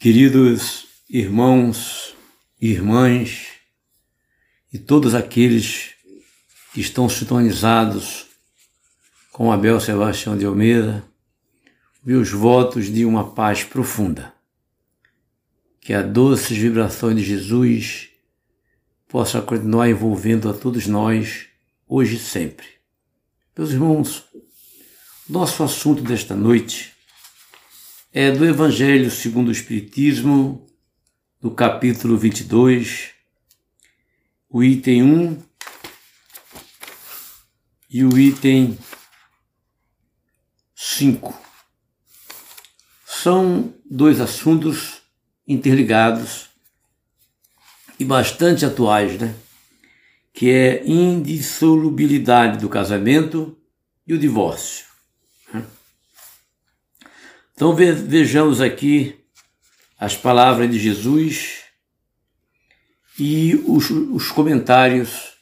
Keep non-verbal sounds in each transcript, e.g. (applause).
Queridos irmãos e irmãs, e todos aqueles que estão sintonizados com Abel Sebastião de Almeida, meus votos de uma paz profunda. Que a doce vibração de Jesus possa continuar envolvendo a todos nós, hoje e sempre. Meus irmãos, nosso assunto desta noite é do Evangelho segundo o Espiritismo, do capítulo 22, o item 1 e o item 5. São dois assuntos interligados e bastante atuais, né? Que é indissolubilidade do casamento e o divórcio. Então vejamos aqui as palavras de Jesus e os, os comentários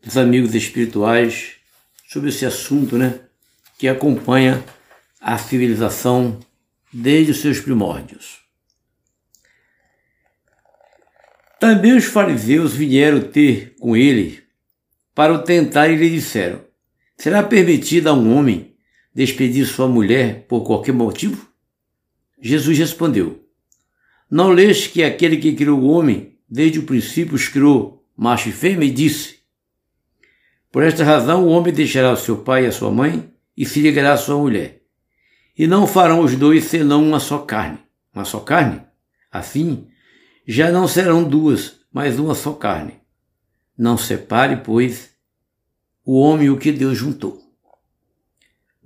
dos amigos espirituais sobre esse assunto, né, que acompanha a civilização desde os seus primórdios. Também os fariseus vieram ter com ele para o tentar e lhe disseram: Será permitido a um homem despedir sua mulher por qualquer motivo? Jesus respondeu: Não lês que aquele que criou o homem, desde o princípio os criou macho e fêmea, e disse: Por esta razão o homem deixará o seu pai e a sua mãe e se ligará à sua mulher. E não farão os dois senão uma só carne. Uma só carne? Assim, já não serão duas, mas uma só carne. Não separe, pois, o homem o que Deus juntou.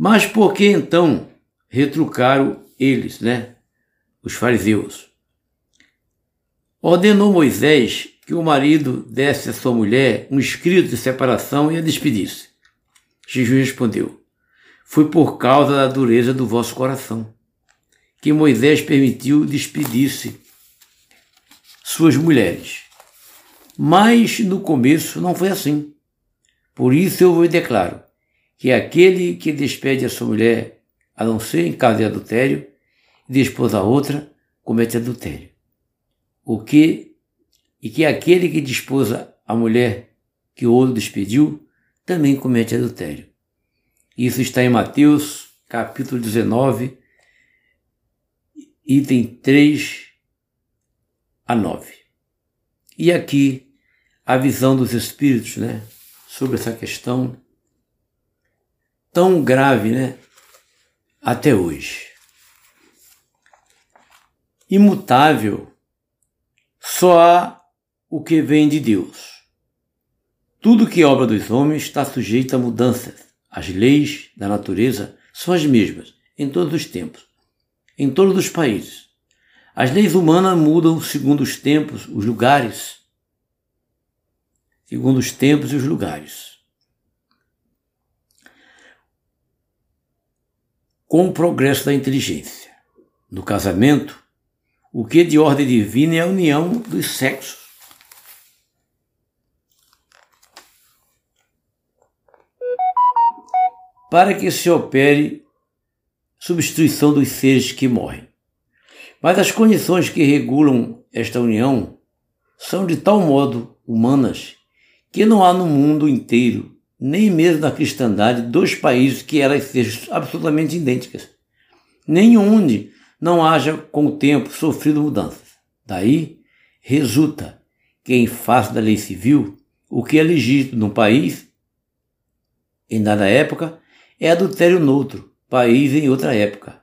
Mas por que então retrucaram eles, né? Os fariseus. Ordenou Moisés que o marido desse à sua mulher um escrito de separação e a despedisse. Jesus respondeu: Foi por causa da dureza do vosso coração que Moisés permitiu despedir-se suas mulheres. Mas no começo não foi assim. Por isso eu vos declaro que aquele que despede a sua mulher, a não ser em caso de adultério, e desposa a outra, comete adultério. O que e que aquele que desposa a mulher que o outro despediu, também comete adultério. Isso está em Mateus, capítulo 19, item 3 a 9. E aqui a visão dos espíritos, né, sobre essa questão tão grave, né? Até hoje. Imutável, só há o que vem de Deus. Tudo que é obra dos homens está sujeito a mudanças. As leis da natureza são as mesmas em todos os tempos, em todos os países. As leis humanas mudam segundo os tempos, os lugares. Segundo os tempos e os lugares. Com o progresso da inteligência. No casamento, o que de ordem divina é a união dos sexos. Para que se opere substituição dos seres que morrem. Mas as condições que regulam esta união são de tal modo humanas que não há no mundo inteiro nem mesmo na cristandade, dois países que elas sejam absolutamente idênticas. Nenhum não haja, com o tempo, sofrido mudanças. Daí resulta que, em face da lei civil, o que é legítimo num país, em dada época, é adultério noutro país em outra época.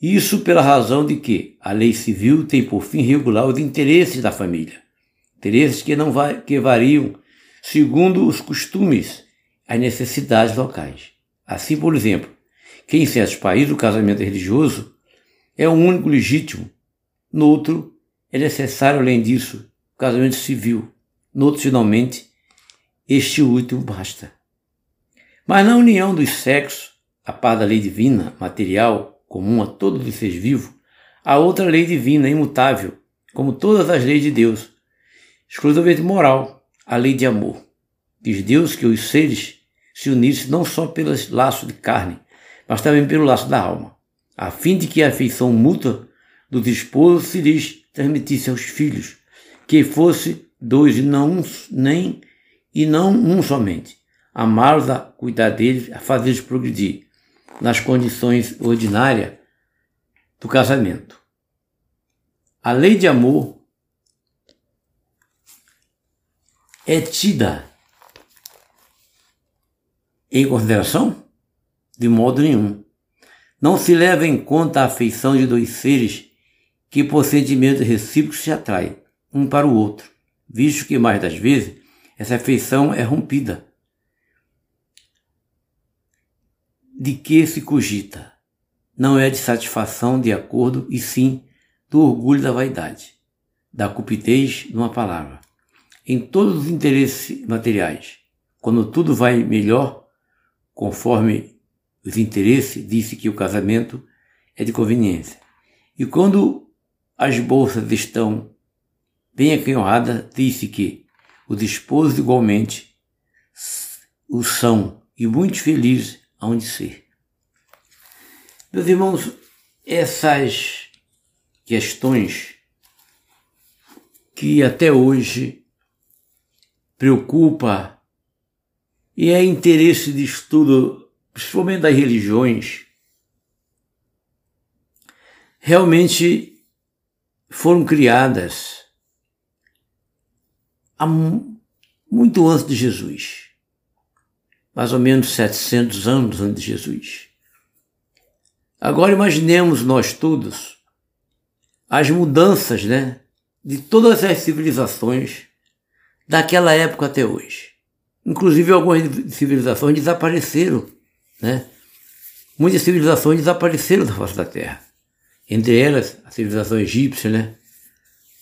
Isso pela razão de que a lei civil tem por fim regular os interesses da família, interesses que não vai, que variam segundo os costumes as necessidades locais. Assim, por exemplo, que em certos países o casamento religioso é o único legítimo, no outro é necessário, além disso, o casamento civil, no outro, finalmente, este último basta. Mas na união dos sexos, a par da lei divina, material, comum a todos os seres vivos, há outra lei divina, imutável, como todas as leis de Deus, exclusivamente moral, a lei de amor. Diz Deus que os seres se unissem não só pelo laço de carne, mas também pelo laço da alma, a fim de que a afeição mútua dos esposos se lhes transmitisse aos filhos, que fosse dois e não um, nem e não um somente. Amá-los, a cuidar deles, a fazer-los progredir nas condições ordinárias do casamento. A lei de amor é tida em consideração? De modo nenhum. Não se leva em conta a afeição de dois seres que por sentimentos recíprocos se atraem um para o outro, visto que mais das vezes essa afeição é rompida. De que se cogita? Não é de satisfação de acordo, e sim do orgulho da vaidade, da cupidez numa palavra. Em todos os interesses materiais, quando tudo vai melhor, conforme os interesses, disse que o casamento é de conveniência. E quando as bolsas estão bem aquinhoadas, disse que os esposos igualmente o são e muito felizes hão de ser. Meus irmãos, essas questões que até hoje preocupa e é interesse de estudo, principalmente das religiões, realmente foram criadas muito antes de Jesus, mais ou menos 700 anos antes de Jesus. Agora imaginemos nós todos as mudanças, né, de todas as civilizações daquela época até hoje. Inclusive algumas civilizações desapareceram, né? Muitas civilizações desapareceram da face da Terra. Entre elas, a civilização egípcia, né?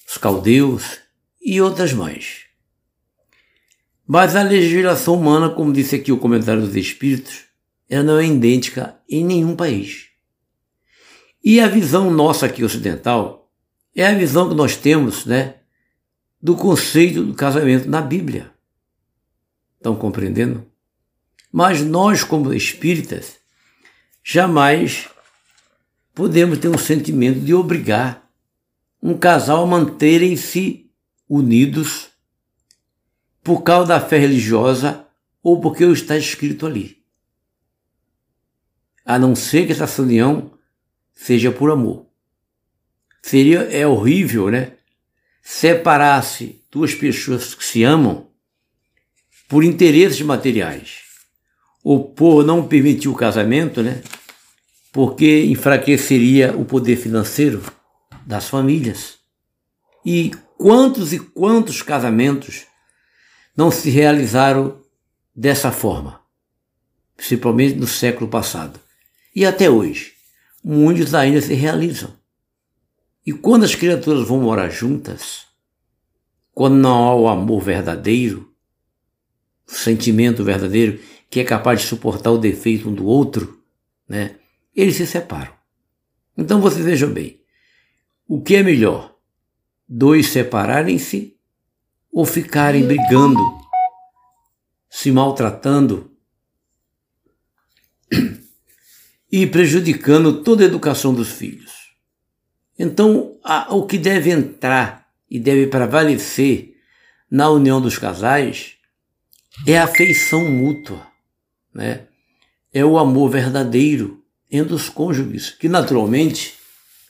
Os caldeus e outras mais. Mas a legislação humana, como disse aqui o comentário dos Espíritos, ela não é idêntica em nenhum país. E a visão nossa aqui ocidental é a visão que nós temos, né, do conceito do casamento na Bíblia. Estão compreendendo? Mas nós, como espíritas, jamais podemos ter um sentimento de obrigar um casal a manterem-se unidos por causa da fé religiosa ou porque está escrito ali. A não ser que essa união seja por amor. Seria é horrível, né? Separar-se duas pessoas que se amam por interesses materiais ou por não permitir o casamento, né? Porque enfraqueceria o poder financeiro das famílias. E quantos e quantos casamentos não se realizaram dessa forma, principalmente no século passado. E até hoje, muitos ainda se realizam. E quando as criaturas vão morar juntas, quando não há o amor verdadeiro, sentimento verdadeiro que é capaz de suportar o defeito um do outro, né? Eles se separam. Então você veja bem, o que é melhor? Dois separarem-se ou ficarem brigando, se maltratando e prejudicando toda a educação dos filhos? Então, o que deve entrar e deve prevalecer na união dos casais é a afeição mútua, né? é o amor verdadeiro entre os cônjuges, que naturalmente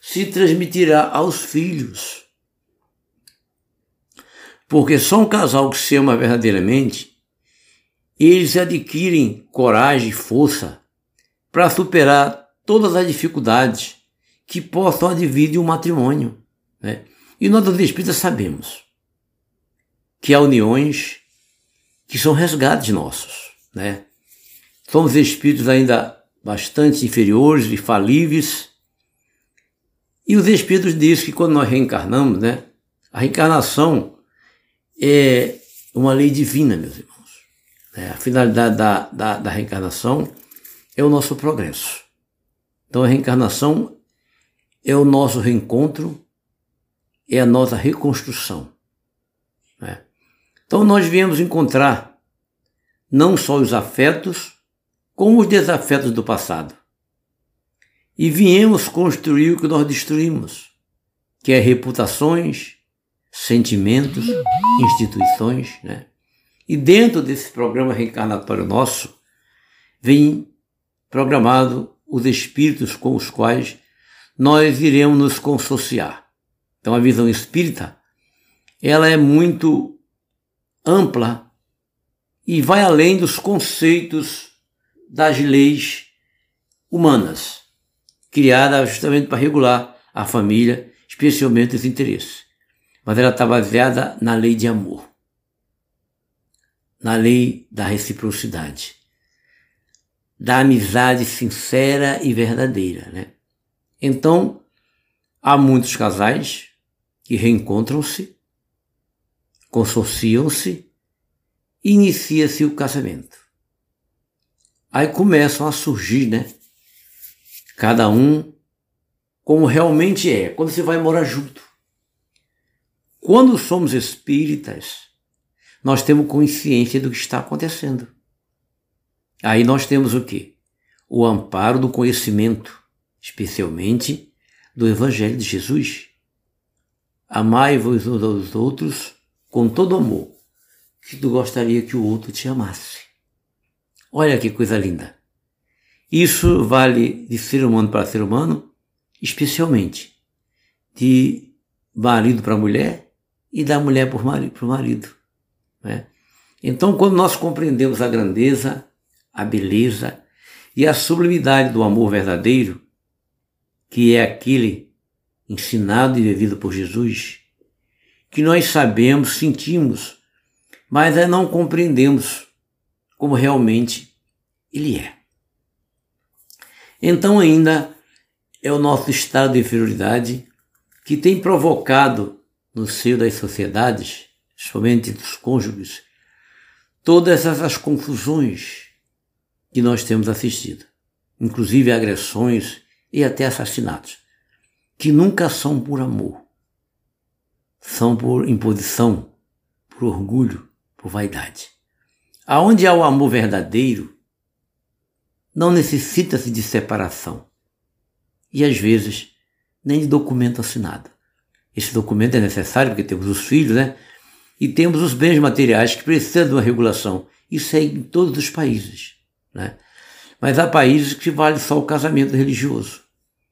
se transmitirá aos filhos. Porque só um casal que se ama verdadeiramente, eles adquirem coragem e força para superar todas as dificuldades que possam advir de um matrimônio. Né? E nós, dos espíritas, sabemos que há uniões que são resgates nossos, né? Somos espíritos ainda bastante inferiores e falíveis. E os espíritos dizem que quando nós reencarnamos, né? A reencarnação é uma lei divina, meus irmãos. É, a finalidade da, da, da reencarnação é o nosso progresso. Então a reencarnação é o nosso reencontro, é a nossa reconstrução. Então nós viemos encontrar não só os afetos, como os desafetos do passado. E viemos construir o que nós destruímos. que é reputações, sentimentos, instituições, né? E dentro desse programa reencarnatório nosso, vem programado os espíritos com os quais nós iremos nos consociar. Então a visão espírita, ela é muito ampla e vai além dos conceitos das leis humanas, criadas justamente para regular a família, especialmente os interesses. Mas ela está baseada na lei de amor, na lei da reciprocidade, da amizade sincera e verdadeira. Né? Então, há muitos casais que reencontram-se, consorciam-se e inicia-se o casamento. Aí começam a surgir, né? Cada um como realmente é, quando você vai morar junto. Quando somos espíritas, nós temos consciência do que está acontecendo. Aí nós temos o quê? O amparo do conhecimento, especialmente do Evangelho de Jesus. Amai-vos uns aos outros com todo amor, que tu gostaria que o outro te amasse. Olha que coisa linda. Isso vale de ser humano para ser humano, especialmente de marido para mulher e da mulher para o marido. Né? Então, quando nós compreendemos a grandeza, a beleza e a sublimidade do amor verdadeiro, que é aquele ensinado e vivido por Jesus, que nós sabemos, sentimos, mas não compreendemos como realmente ele é. Então, ainda é o nosso estado de inferioridade que tem provocado no seio das sociedades, principalmente dos cônjuges, todas essas confusões que nós temos assistido, inclusive agressões e até assassinatos, que nunca são por amor, são por imposição, por orgulho, por vaidade. Aonde há o amor verdadeiro, não necessita-se de separação e às vezes nem de documento assinado. Esse documento é necessário porque temos os filhos, né? E temos os bens materiais que precisam de uma regulação. Isso é em todos os países, né? Mas há países que vale só o casamento religioso,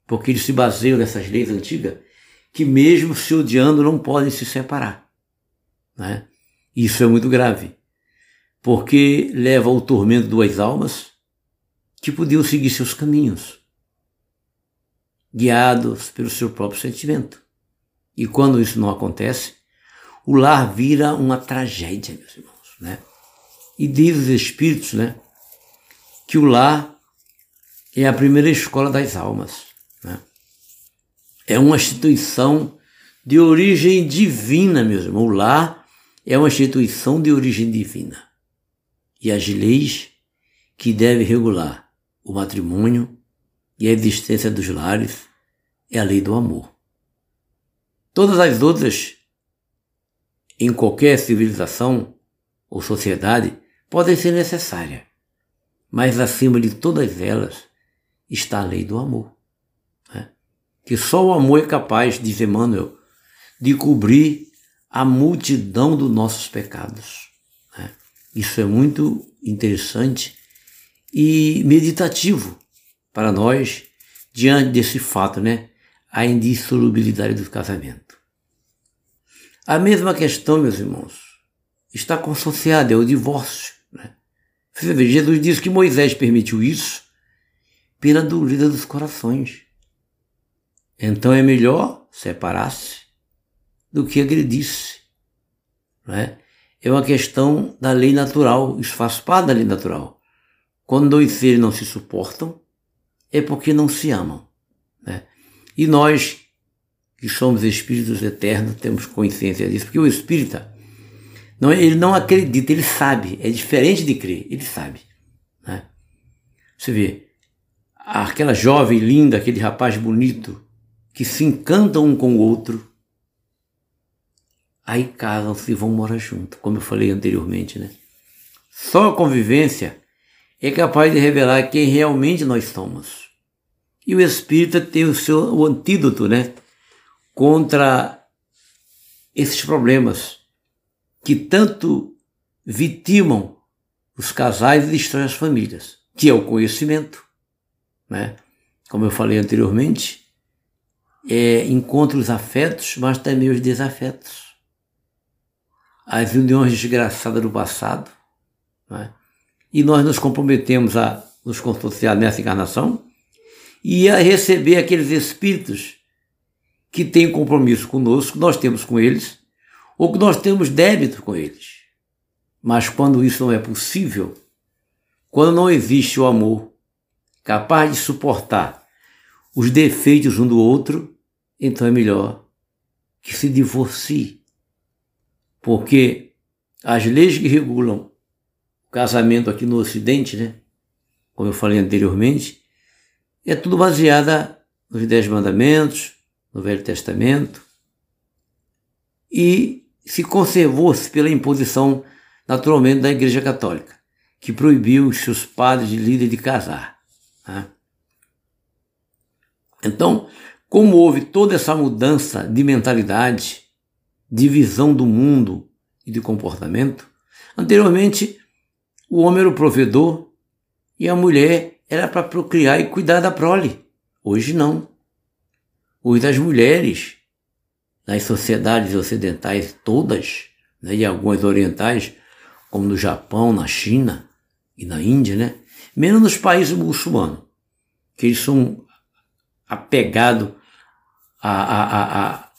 porque eles se baseiam nessas leis antigas que mesmo se odiando não podem se separar, né? Isso é muito grave, porque leva ao tormento duas almas que podiam seguir seus caminhos, guiados pelo seu próprio sentimento. E quando isso não acontece, o lar vira uma tragédia, meus irmãos, né? E diz os espíritos, né, que o lar é a primeira escola das almas? É uma instituição de origem divina, meus irmãos. O lar é uma instituição de origem divina. E as leis que devem regular o matrimônio e a existência dos lares é a lei do amor. Todas as outras, em qualquer civilização ou sociedade, podem ser necessárias, mas acima de todas elas está a lei do amor. Que só o amor é capaz, diz Emmanuel, de cobrir a multidão dos nossos pecados. Né? Isso é muito interessante e meditativo para nós diante desse fato, né? A indissolubilidade do casamento. A mesma questão, meus irmãos, está consociada, é o divórcio. Né? Você vê, Jesus diz que Moisés permitiu isso pela dureza dos corações. Então é melhor separar-se do que agredir-se. É? é uma questão da lei natural, parte da lei natural. Quando dois seres não se suportam, é porque não se amam. Né? E nós, que somos espíritos eternos, temos consciência disso, porque o espírita, não, ele não acredita, ele sabe, é diferente de crer, ele sabe. Né? Você vê, aquela jovem linda, aquele rapaz bonito, que se encantam um com o outro, aí casam-se e vão morar junto, como eu falei anteriormente, né? Só a convivência é capaz de revelar quem realmente nós somos. E o espírita tem o seu o antídoto, né? contra esses problemas que tanto vitimam os casais e destroem as famílias, que é o conhecimento, né? Como eu falei anteriormente, é, encontra os afetos, mas também os desafetos. As uniões desgraçadas do passado, né? e nós nos comprometemos a nos consorciar nessa encarnação e a receber aqueles espíritos que têm compromisso conosco, nós temos com eles, ou que nós temos débito com eles. Mas quando isso não é possível, quando não existe o amor capaz de suportar os defeitos um do outro, então é melhor que se divorcie. Porque as leis que regulam o casamento aqui no Ocidente, né, como eu falei anteriormente, é tudo baseada nos Dez Mandamentos, no Velho Testamento, e se conservou-se pela imposição, naturalmente, da Igreja Católica, que proibiu os seus padres de líder de casar. Né? Então, como houve toda essa mudança de mentalidade, de visão do mundo e de comportamento, anteriormente o homem era o provedor e a mulher era para procriar e cuidar da prole. Hoje não. Hoje as mulheres, nas sociedades ocidentais todas, né, e algumas orientais, como no Japão, na China e na Índia, né, menos nos países muçulmanos, que eles são apegados a, a, a,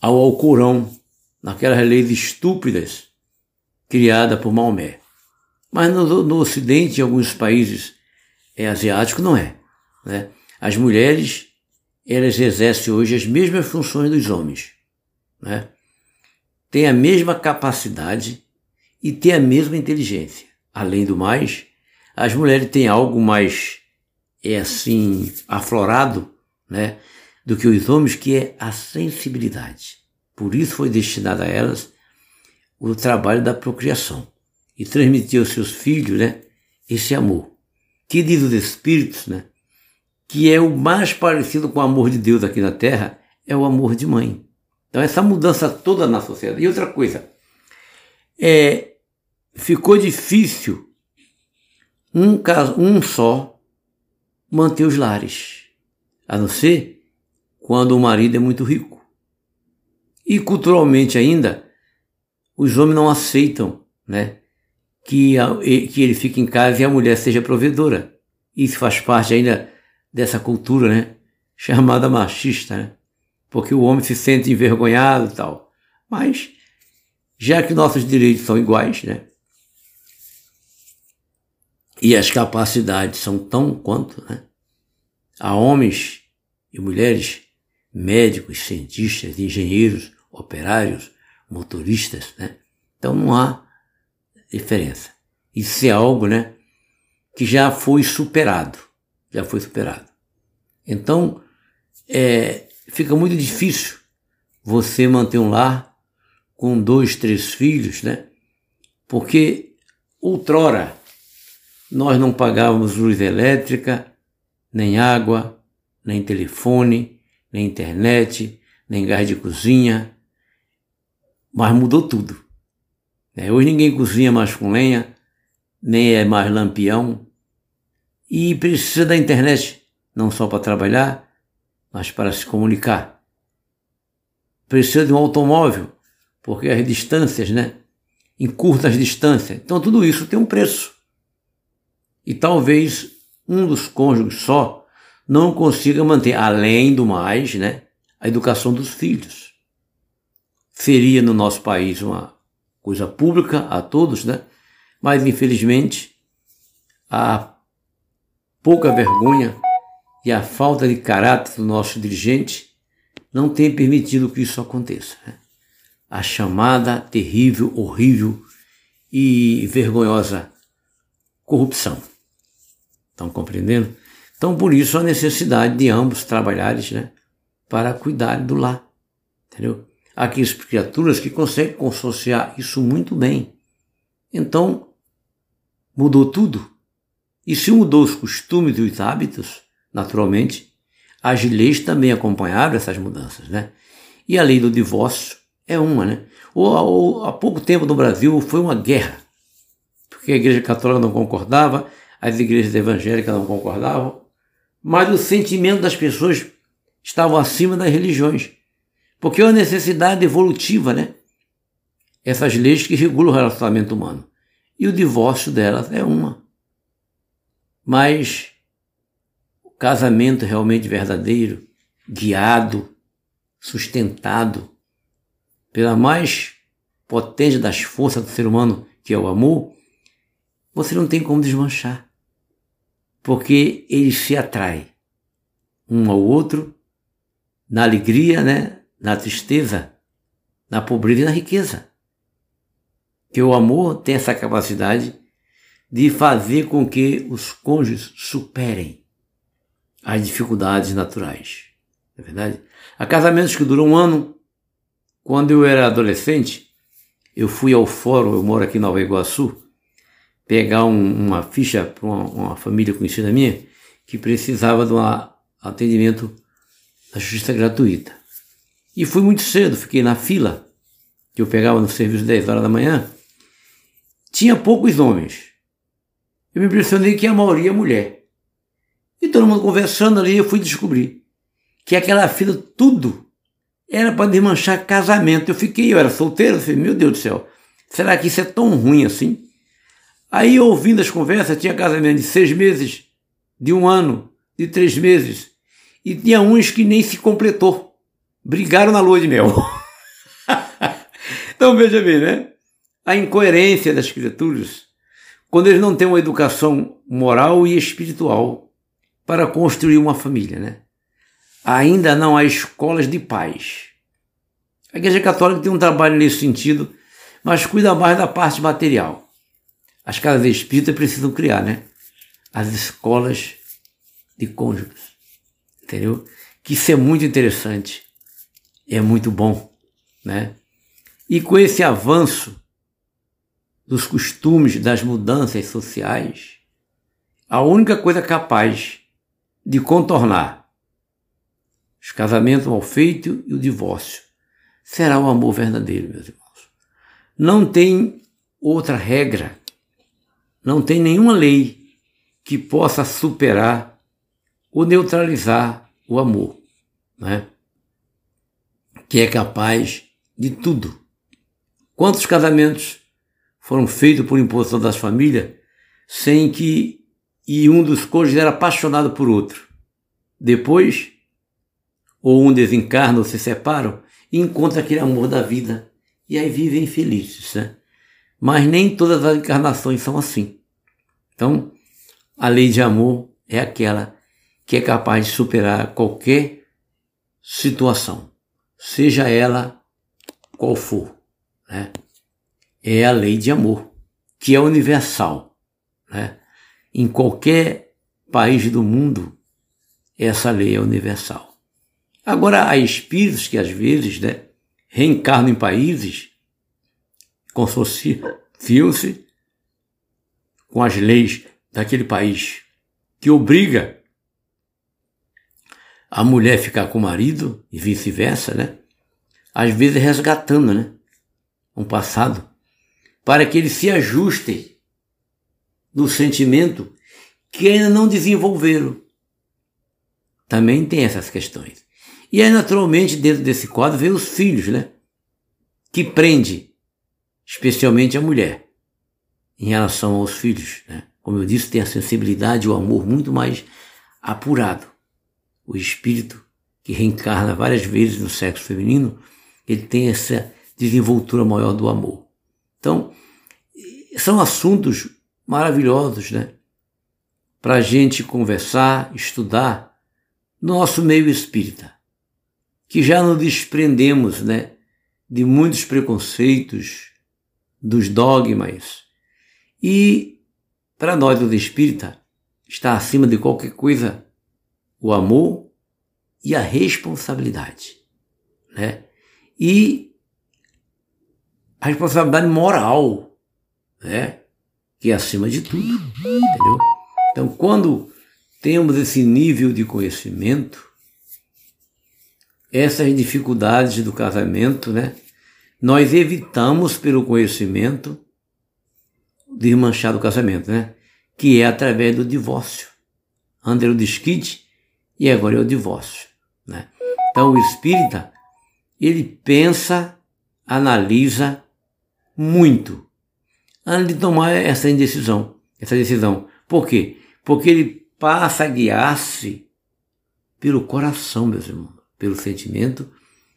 ao Alcorão, naquelas leis estúpidas criadas por Maomé. Mas no, no Ocidente, em alguns países é, asiáticos, não é. Né? As mulheres, elas exercem hoje as mesmas funções dos homens. Né? Têm a mesma capacidade e têm a mesma inteligência. Além do mais, as mulheres têm algo mais, é assim, aflorado, né? Do que os homens, que é a sensibilidade. Por isso foi destinado a elas o trabalho da procriação e transmitir aos seus filhos, né? Esse amor. Que diz os Espíritos, né? Que é o mais parecido com o amor de Deus aqui na Terra, é o amor de mãe. Então essa mudança toda na sociedade. E outra coisa, é, ficou difícil um, caso, um só manter os lares, a não ser quando o marido é muito rico. E culturalmente ainda, os homens não aceitam né, que, a, que ele fique em casa e a mulher seja provedora. Isso faz parte ainda dessa cultura né, chamada machista, né? porque o homem se sente envergonhado e tal. Mas, já que nossos direitos são iguais, né? e as capacidades são tão quanto, né? Há homens e mulheres, médicos, cientistas, engenheiros, operários, motoristas, né? Então não há diferença. Isso é algo, né, que já foi superado, já foi superado. Então, é, fica muito difícil você manter um lar com dois, três filhos, né? Porque outrora nós não pagávamos luz elétrica, nem água, nem telefone, nem internet, nem gás de cozinha, mas mudou tudo. É, hoje ninguém cozinha mais com lenha, nem é mais lampião, e precisa da internet não só para trabalhar, mas para se comunicar. Precisa de um automóvel, porque as distâncias, né? Encurta as distâncias. Então tudo isso tem um preço. E talvez um dos cônjuges só não consiga manter, além do mais, né, a educação dos filhos. Seria no nosso país uma coisa pública a todos, né? Mas infelizmente a pouca vergonha e a falta de caráter do nosso dirigente não tem permitido que isso aconteça. Né? A chamada terrível, horrível e vergonhosa corrupção. Estão compreendendo? Então, por isso, a necessidade de ambos trabalharem né, para cuidar do lar. Entendeu? Há criaturas que conseguem consociar isso muito bem. Então, mudou tudo. E se mudou os costumes e os hábitos, naturalmente, as leis também acompanharam essas mudanças, né? E a lei do divórcio é uma, né? Ou, há pouco tempo no Brasil foi uma guerra, porque a igreja católica não concordava, as igrejas evangélicas não concordavam, mas o sentimento das pessoas estava acima das religiões, porque é uma necessidade evolutiva, né? Essas leis que regulam o relacionamento humano. E o divórcio delas é uma. Mas o casamento realmente verdadeiro, guiado, sustentado pela mais potente das forças do ser humano, que é o amor, você não tem como desmanchar. Porque ele se atrai um ao outro na alegria, né? na tristeza, na pobreza e na riqueza. Que o amor tem essa capacidade de fazer com que os cônjuges superem as dificuldades naturais. É verdade? Há casamentos que duram um ano, quando eu era adolescente, eu fui ao fórum, eu moro aqui em Nova Iguaçu, pegar um, uma ficha para uma, uma, família conhecida minha que precisava de um atendimento da justiça gratuita. E fui muito cedo, fiquei na fila, que eu pegava no serviço 10 horas da manhã. Tinha poucos homens. Eu me impressionei que a maioria é mulher. E todo mundo conversando ali, eu fui descobrir que aquela fila, tudo era para desmanchar casamento. Eu fiquei, eu era solteiro, eu falei, meu Deus do céu, será que isso é tão ruim assim? Aí, ouvindo as conversas, tinha casamento de seis meses, de um ano, de três meses, e tinha uns que nem se completou. Brigaram na lua de mel. (laughs) então, veja bem, né? A incoerência das criaturas, quando eles não têm uma educação moral e espiritual para construir uma família, né? ainda não há escolas de paz. A Igreja Católica tem um trabalho nesse sentido, mas cuida mais da parte material. As casas espíritas precisam criar, né? As escolas de cônjuges. Entendeu? Que isso é muito interessante. É muito bom, né? E com esse avanço dos costumes, das mudanças sociais, a única coisa capaz de contornar os casamentos mal feitos e o divórcio. Será o amor verdadeiro, meus irmãos. Não tem outra regra, não tem nenhuma lei que possa superar ou neutralizar o amor, né? que é capaz de tudo. Quantos casamentos foram feitos por imposição das famílias sem que e um dos cônjuges era apaixonado por outro? Depois ou um desencarna ou se separam, e encontra aquele amor da vida. E aí vivem felizes, né? Mas nem todas as encarnações são assim. Então, a lei de amor é aquela que é capaz de superar qualquer situação, seja ela qual for. Né? É a lei de amor, que é universal. Né? Em qualquer país do mundo, essa lei é universal. Agora, há espíritos que às vezes né, reencarnam em países, consociam-se com as leis daquele país, que obriga a mulher ficar com o marido e vice-versa, né? Às vezes resgatando, né? Um passado, para que eles se ajustem no sentimento que ainda não desenvolveram. Também tem essas questões. E aí, naturalmente, dentro desse quadro, vem os filhos, né? Que prende, especialmente a mulher, em relação aos filhos, né? Como eu disse, tem a sensibilidade e o amor muito mais apurado. O espírito que reencarna várias vezes no sexo feminino, ele tem essa desenvoltura maior do amor. Então, são assuntos maravilhosos, né? Para a gente conversar, estudar no nosso meio espírita que já nos desprendemos né, de muitos preconceitos, dos dogmas. E para nós, os espírita, está acima de qualquer coisa o amor e a responsabilidade. Né? E a responsabilidade moral, né? que é acima de tudo. Entendeu? Então, quando temos esse nível de conhecimento, essas dificuldades do casamento, né? Nós evitamos pelo conhecimento desmanchar do casamento, né? Que é através do divórcio. Antes o desquite e agora é o divórcio, né? Então o espírita, ele pensa, analisa muito antes de tomar essa indecisão, essa decisão. Por quê? Porque ele passa a guiar-se pelo coração, meus irmãos, pelo sentimento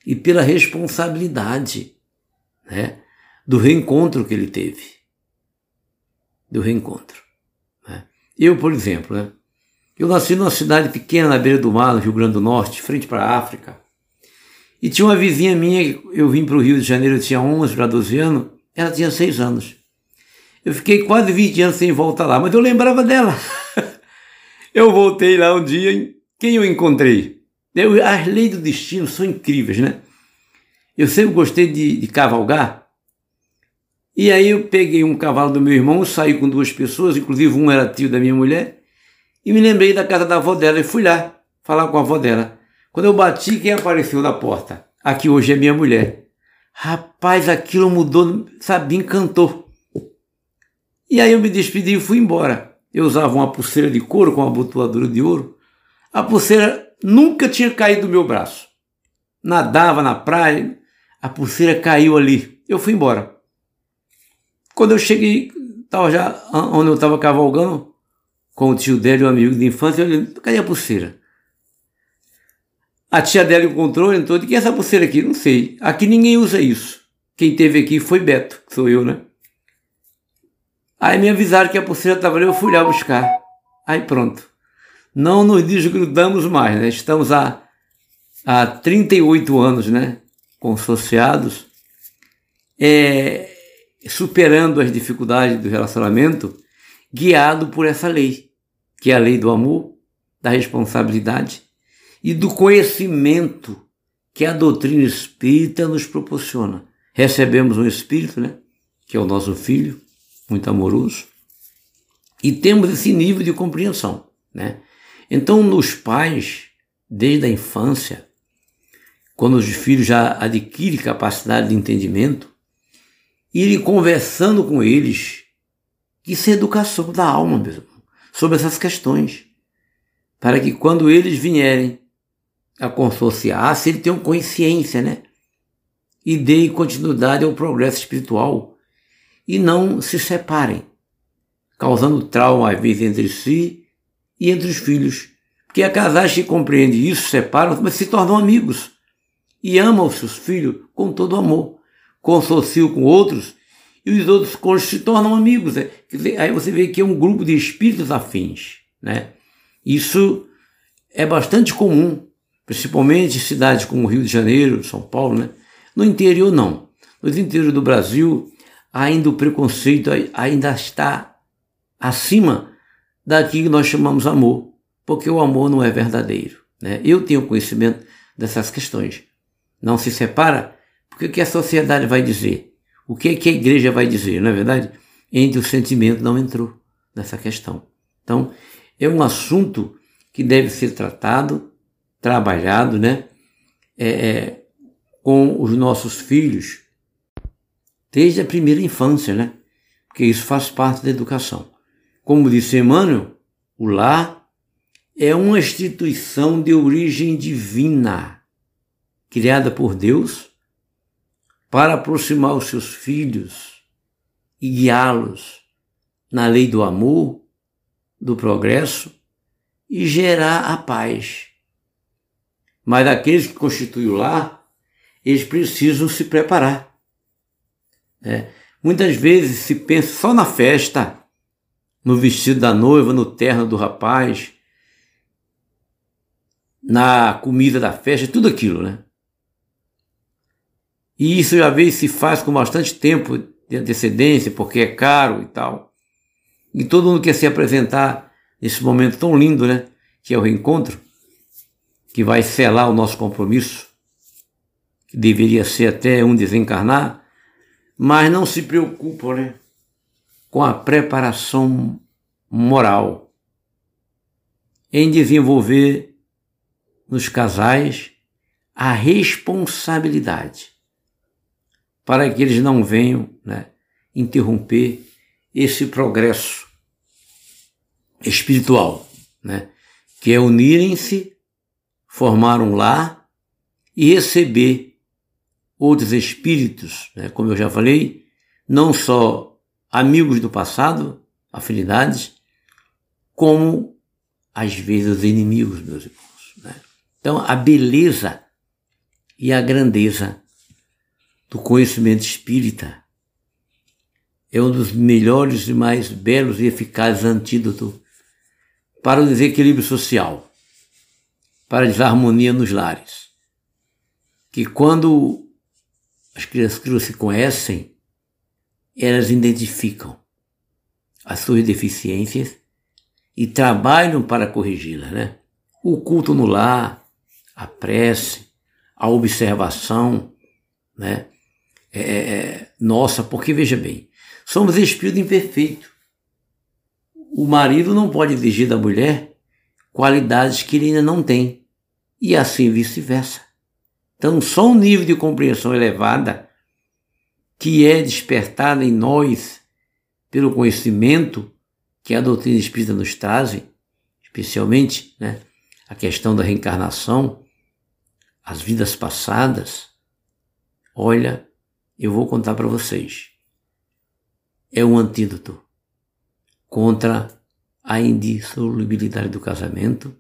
e pela responsabilidade né, do reencontro que ele teve. Do reencontro. Né? Eu, por exemplo, né, eu nasci numa cidade pequena na beira do mar, no Rio Grande do Norte, frente para a África. E tinha uma vizinha minha, eu vim para o Rio de Janeiro, eu tinha 11 para 12 anos, ela tinha 6 anos. Eu fiquei quase 20 anos sem voltar lá, mas eu lembrava dela. (laughs) eu voltei lá um dia, quem eu encontrei? Eu, as leis do destino são incríveis, né? Eu sempre gostei de, de cavalgar. E aí eu peguei um cavalo do meu irmão, saí com duas pessoas, inclusive um era tio da minha mulher, e me lembrei da casa da avó dela e fui lá falar com a avó dela. Quando eu bati, quem apareceu na porta? Aqui hoje é minha mulher. Rapaz, aquilo mudou, sabe, encantou. E aí eu me despedi e fui embora. Eu usava uma pulseira de couro com uma abotoadura de ouro. A pulseira nunca tinha caído do meu braço. Nadava na praia, a pulseira caiu ali. Eu fui embora. Quando eu cheguei, estava já onde eu estava cavalgando, com o tio dela e um amigo de infância, olhei, cadê a pulseira? A tia dela encontrou, entrou, de que é essa pulseira aqui? Não sei. Aqui ninguém usa isso. Quem teve aqui foi Beto, que sou eu, né? Aí me avisaram que a pulseira estava ali, eu fui lá buscar. Aí pronto. Não nos desgrudamos mais, né? Estamos há, há 38 anos, né? Consociados, é, superando as dificuldades do relacionamento, guiado por essa lei, que é a lei do amor, da responsabilidade e do conhecimento que a doutrina espírita nos proporciona. Recebemos um espírito, né? Que é o nosso filho, muito amoroso, e temos esse nível de compreensão, né? Então, nos pais, desde a infância, quando os filhos já adquirem capacidade de entendimento, irem conversando com eles, isso é educação da alma sobre essas questões, para que quando eles vierem a consociar-se, eles tenham consciência, né? E deem continuidade ao progresso espiritual e não se separem, causando trauma às vezes entre si e entre os filhos. Porque há casais que compreendem isso, separam, mas se tornam amigos e amam os seus filhos com todo amor, consociam com outros e os outros se tornam amigos. Né? Aí você vê que é um grupo de espíritos afins. Né? Isso é bastante comum, principalmente em cidades como Rio de Janeiro, São Paulo. Né? No interior, não. No interior do Brasil, ainda o preconceito ainda está acima daquilo que nós chamamos amor, porque o amor não é verdadeiro. Né? Eu tenho conhecimento dessas questões. Não se separa, porque o que a sociedade vai dizer? O que, que a igreja vai dizer, não é verdade? Entre o sentimento não entrou nessa questão. Então, é um assunto que deve ser tratado, trabalhado, né? É, é, com os nossos filhos, desde a primeira infância, né? Porque isso faz parte da educação. Como disse Emmanuel, o lar é uma instituição de origem divina, criada por Deus para aproximar os seus filhos e guiá-los na lei do amor, do progresso e gerar a paz. Mas aqueles que constituem o lar, eles precisam se preparar é. Muitas vezes se pensa só na festa, no vestido da noiva, no terno do rapaz, na comida da festa, tudo aquilo, né? E isso já vez se faz com bastante tempo de antecedência, porque é caro e tal. E todo mundo quer se apresentar nesse momento tão lindo, né? Que é o reencontro, que vai selar o nosso compromisso, que deveria ser até um desencarnar, mas não se preocupam né, com a preparação moral em desenvolver nos casais a responsabilidade para que eles não venham né, interromper esse progresso espiritual, né, que é unirem-se, formar um lar e receber outros espíritos, né, como eu já falei, não só amigos do passado, afinidades, como às vezes inimigos, meus irmãos. Né? Então, a beleza e a grandeza do conhecimento espírita é um dos melhores e mais belos e eficazes antídotos para o desequilíbrio social, para a desarmonia nos lares. Que quando as crianças se conhecem, elas identificam as suas deficiências e trabalham para corrigi-las, né? O culto no lar, a prece, a observação, né? É, é, é nossa, porque veja bem, somos espírito imperfeito. O marido não pode exigir da mulher qualidades que ele ainda não tem, e assim vice-versa. Então, só um nível de compreensão elevada que é despertada em nós pelo conhecimento que a doutrina espírita nos traz, especialmente né, a questão da reencarnação, as vidas passadas, olha, eu vou contar para vocês. É um antídoto contra a indissolubilidade do casamento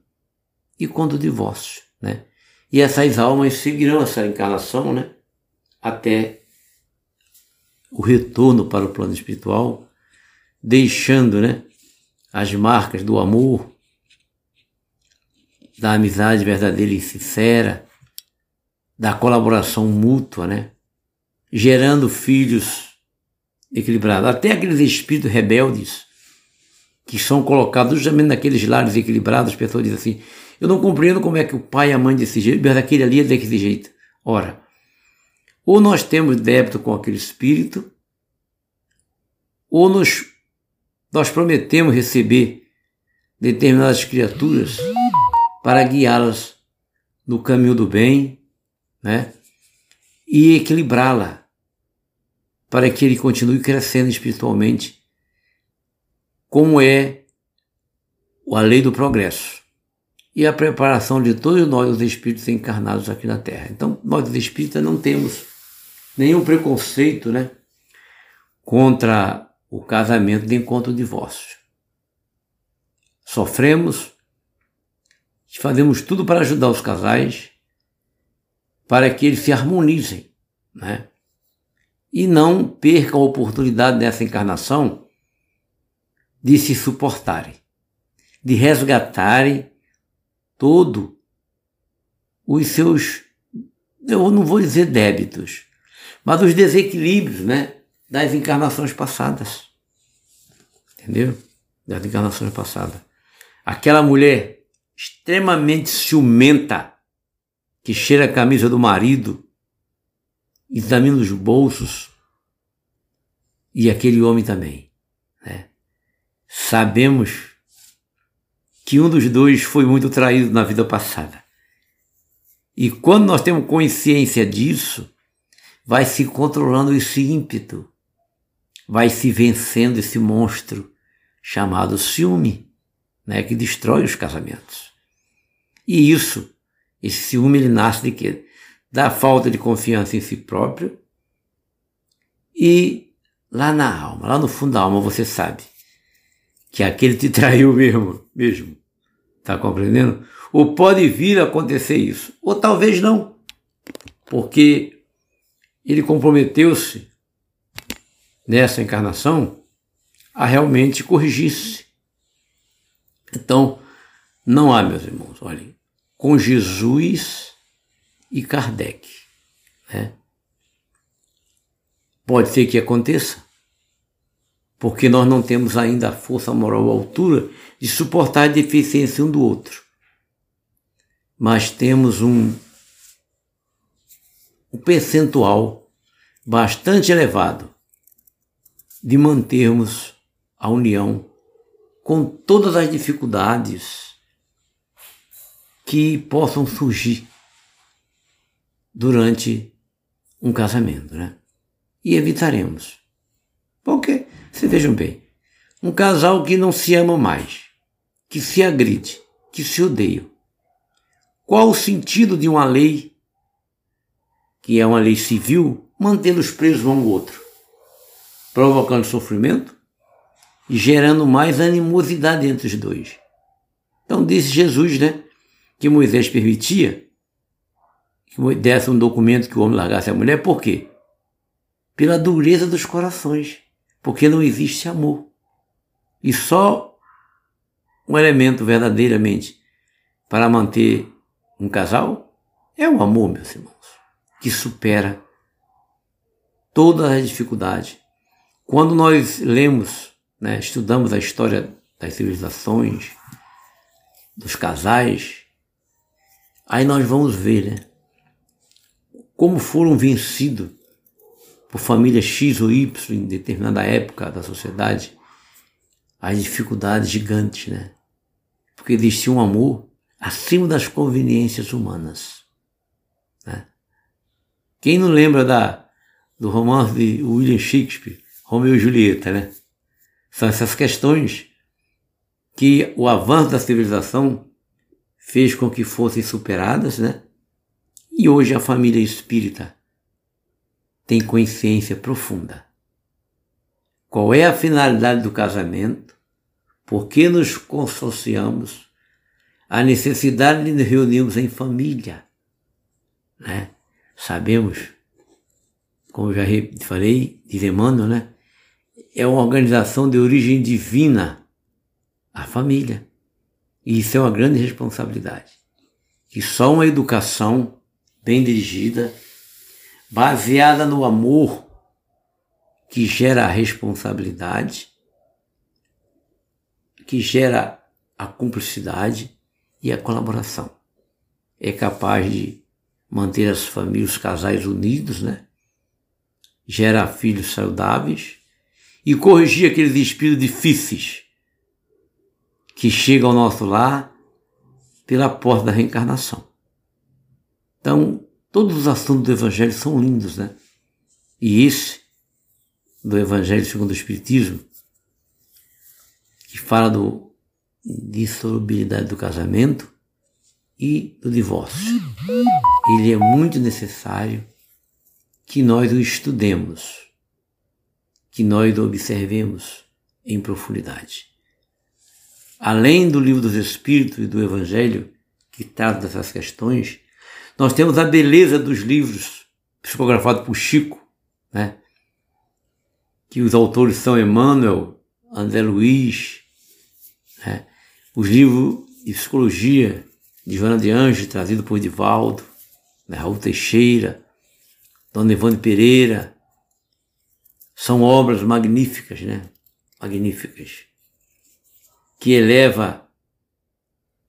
e contra o divórcio, né? E essas almas seguirão essa encarnação, né? Até o retorno para o plano espiritual, deixando, né? as marcas do amor, da amizade verdadeira e sincera, da colaboração mútua, né? Gerando filhos equilibrados. Até aqueles espíritos rebeldes que são colocados justamente naqueles lares equilibrados, as pessoas dizem assim, eu não compreendo como é que o pai e a mãe desse jeito, mas aquele ali é desse jeito. Ora, ou nós temos débito com aquele espírito, ou nos nós prometemos receber determinadas criaturas para guiá-las no caminho do bem, né? E equilibrá-la para que ele continue crescendo espiritualmente, como é a lei do progresso e a preparação de todos nós, os espíritos encarnados aqui na Terra. Então, nós, os espíritas, não temos nenhum preconceito, né? Contra o casamento de encontro o divórcio. Sofremos, fazemos tudo para ajudar os casais, para que eles se harmonizem, né? E não percam a oportunidade nessa encarnação de se suportarem, de resgatarem todo os seus, eu não vou dizer débitos, mas os desequilíbrios, né? das encarnações passadas. Entendeu? Das encarnações passadas. Aquela mulher extremamente ciumenta que cheira a camisa do marido, examina os bolsos, e aquele homem também. Né? Sabemos que um dos dois foi muito traído na vida passada. E quando nós temos consciência disso, vai se controlando esse ímpeto vai se vencendo esse monstro chamado ciúme, né, que destrói os casamentos. E isso, esse ciúme, ele nasce de quê? Da falta de confiança em si próprio e lá na alma, lá no fundo da alma, você sabe que aquele te (laughs) traiu mesmo, mesmo. Tá compreendendo? Ou pode vir a acontecer isso, ou talvez não, porque ele comprometeu-se nessa encarnação a realmente corrigir-se. Então, não há, meus irmãos, olhem, com Jesus e Kardec. Né? Pode ser que aconteça, porque nós não temos ainda a força moral à altura de suportar a deficiência um do outro. Mas temos um, um percentual bastante elevado de mantermos a união com todas as dificuldades que possam surgir durante um casamento, né? E evitaremos. Porque, se vejam bem, um casal que não se ama mais, que se agride, que se odeia. Qual o sentido de uma lei, que é uma lei civil, mantê-los presos um ao outro, provocando sofrimento e gerando mais animosidade entre os dois? Então disse Jesus, né, que Moisés permitia que desse um documento que o homem largasse a mulher, por quê? Pela dureza dos corações, porque não existe amor. E só um elemento verdadeiramente para manter um casal é o amor, meus irmãos, que supera todas as dificuldades. Quando nós lemos, né, estudamos a história das civilizações, dos casais, aí nós vamos ver né, como foram vencidos por família X ou Y em determinada época da sociedade as dificuldades gigantes, né? Porque existia um amor acima das conveniências humanas. Né? Quem não lembra da, do romance de William Shakespeare, Romeu e Julieta, né? São essas questões que o avanço da civilização fez com que fossem superadas, né? E hoje a família espírita tem consciência profunda. Qual é a finalidade do casamento? Por que nos consociamos? A necessidade de nos reunirmos em família. Né? Sabemos, como já falei, diz Emmanuel, né? é uma organização de origem divina, a família. E isso é uma grande responsabilidade. Que só uma educação bem dirigida, baseada no amor que gera a responsabilidade, que gera a cumplicidade e a colaboração. É capaz de manter as famílias, os casais unidos, né? Gera filhos saudáveis e corrigir aqueles espíritos difíceis que chegam ao nosso lar pela porta da reencarnação. Então, todos os assuntos do Evangelho são lindos, né? E esse, do Evangelho segundo o Espiritismo, que fala do dissolubilidade do casamento e do divórcio. Ele é muito necessário que nós o estudemos, que nós o observemos em profundidade. Além do livro dos Espíritos e do Evangelho, que trata dessas questões, nós temos a beleza dos livros psicografados por Chico, né? que os autores são Emmanuel, André Luiz, né? os livros de psicologia de Joana de Anjos, trazido por Divaldo, né? Raul Teixeira, Dona Ivone Pereira, são obras magníficas, né? Magníficas, que eleva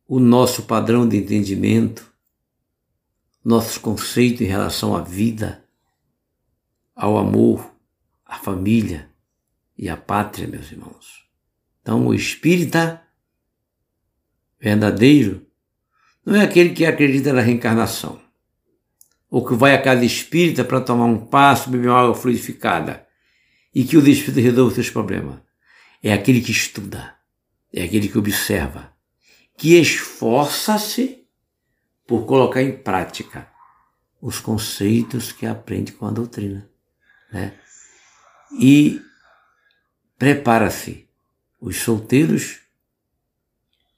o nosso padrão de entendimento, nossos conceitos em relação à vida, ao amor, à família e à pátria, meus irmãos. Então, o espírita verdadeiro não é aquele que acredita na reencarnação, ou que vai à casa espírita para tomar um passo, beber uma água fluidificada e que o espírito resolve os seus problemas. É aquele que estuda, é aquele que observa, que esforça-se por colocar em prática os conceitos que aprende com a doutrina. Né? E prepara-se os solteiros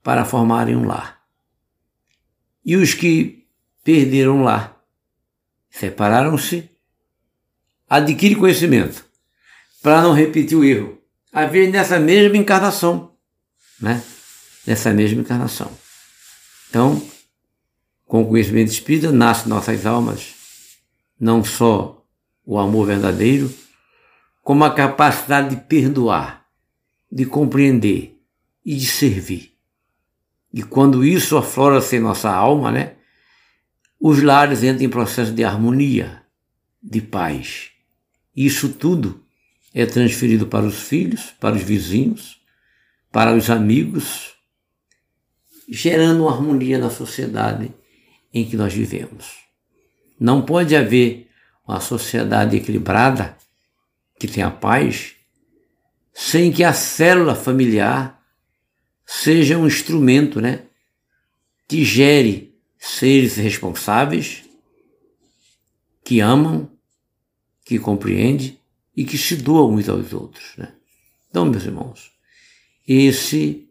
para formarem um lar. E os que perderam lar, separaram-se, adquire conhecimento para não repetir o erro. Às vezes nessa mesma encarnação, né? Nessa mesma encarnação. Então, com o conhecimento espírita, nasce nossas almas não só o amor verdadeiro, como a capacidade de perdoar, de compreender e de servir. E quando isso aflora-se em nossa alma, né, os lares entram em processo de harmonia, de paz. Isso tudo é transferido para os filhos, para os vizinhos, para os amigos, gerando harmonia na sociedade em que nós vivemos. Não pode haver uma sociedade equilibrada que tenha paz sem que a célula familiar seja um instrumento, né, que gere seres responsáveis, que amam, que compreendem e que se doam uns aos outros, né? Então, meus irmãos, esse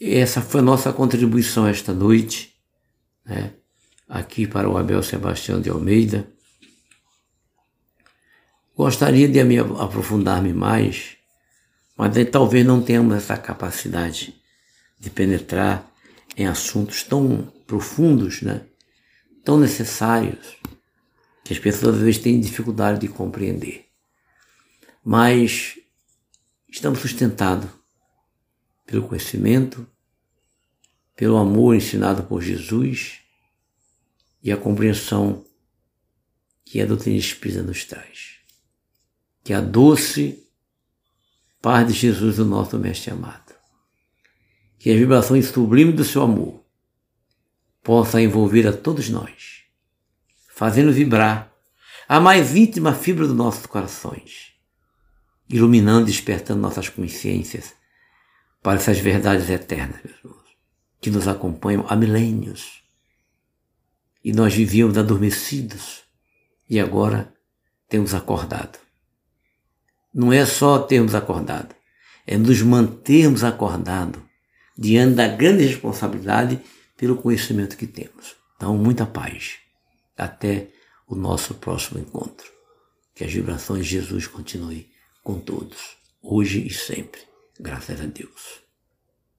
essa foi a nossa contribuição esta noite, né? aqui para o Abel Sebastião de Almeida. Gostaria de me aprofundar-me mais, mas talvez não tenhamos essa capacidade de penetrar em assuntos tão profundos, né? tão necessários, que as pessoas às vezes têm dificuldade de compreender. Mas estamos sustentados pelo conhecimento, pelo amor ensinado por Jesus e a compreensão que a doutrina espírita nos traz. Que a doce paz de Jesus, o nosso Mestre amado. Que as vibrações sublimes do seu amor possa envolver a todos nós, fazendo vibrar a mais íntima fibra dos nossos corações, iluminando e despertando nossas consciências para essas verdades eternas, meus irmãos, que nos acompanham há milênios e nós vivíamos adormecidos e agora temos acordado. Não é só termos acordado, é nos mantermos acordados diante da grande responsabilidade pelo conhecimento que temos. Então, muita paz. Até o nosso próximo encontro. Que as vibrações de Jesus continuem com todos, hoje e sempre. Graças a Deus.